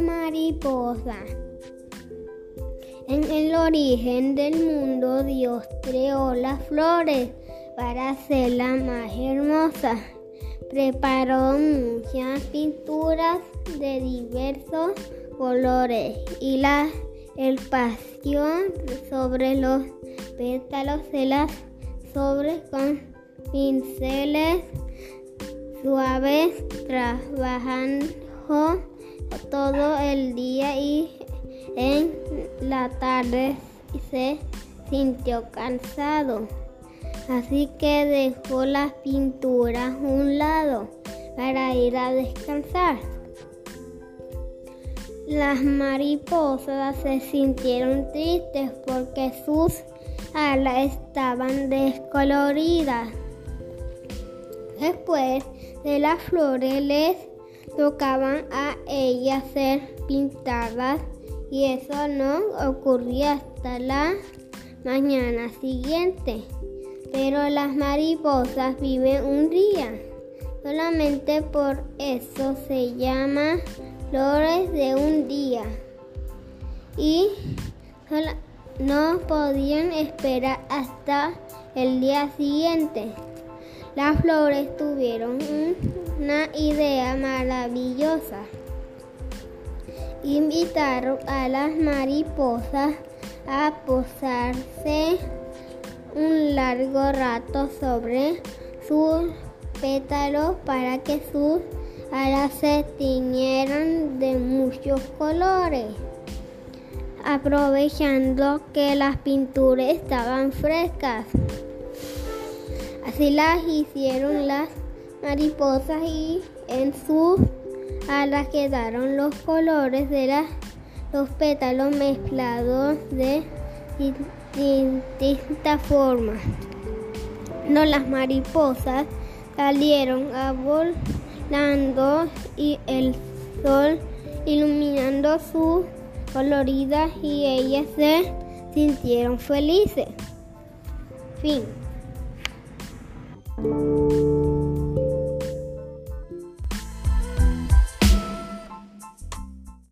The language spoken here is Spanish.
mariposa. En el origen del mundo Dios creó las flores para hacerlas más hermosas. Preparó muchas pinturas de diversos colores y la el pasión sobre los pétalos se las sobre con pinceles suaves trabajando todo el día y en la tarde se sintió cansado. Así que dejó las pinturas a un lado para ir a descansar. Las mariposas se sintieron tristes porque sus alas estaban descoloridas. Después de las flores les tocaban a ellas ser pintadas y eso no ocurría hasta la mañana siguiente. Pero las mariposas viven un día. Solamente por eso se llama flores de un día. Y no podían esperar hasta el día siguiente. Las flores tuvieron una idea maravillosa. Invitaron a las mariposas a posarse un largo rato sobre sus pétalos para que sus alas se tiñeran de muchos colores aprovechando que las pinturas estaban frescas. Así las hicieron las mariposas y en sus alas quedaron los colores de los pétalos mezclados de distintas formas. No las mariposas salieron a volando y el sol iluminando sus coloridas y ellas se sintieron felices. Fin. Thank you.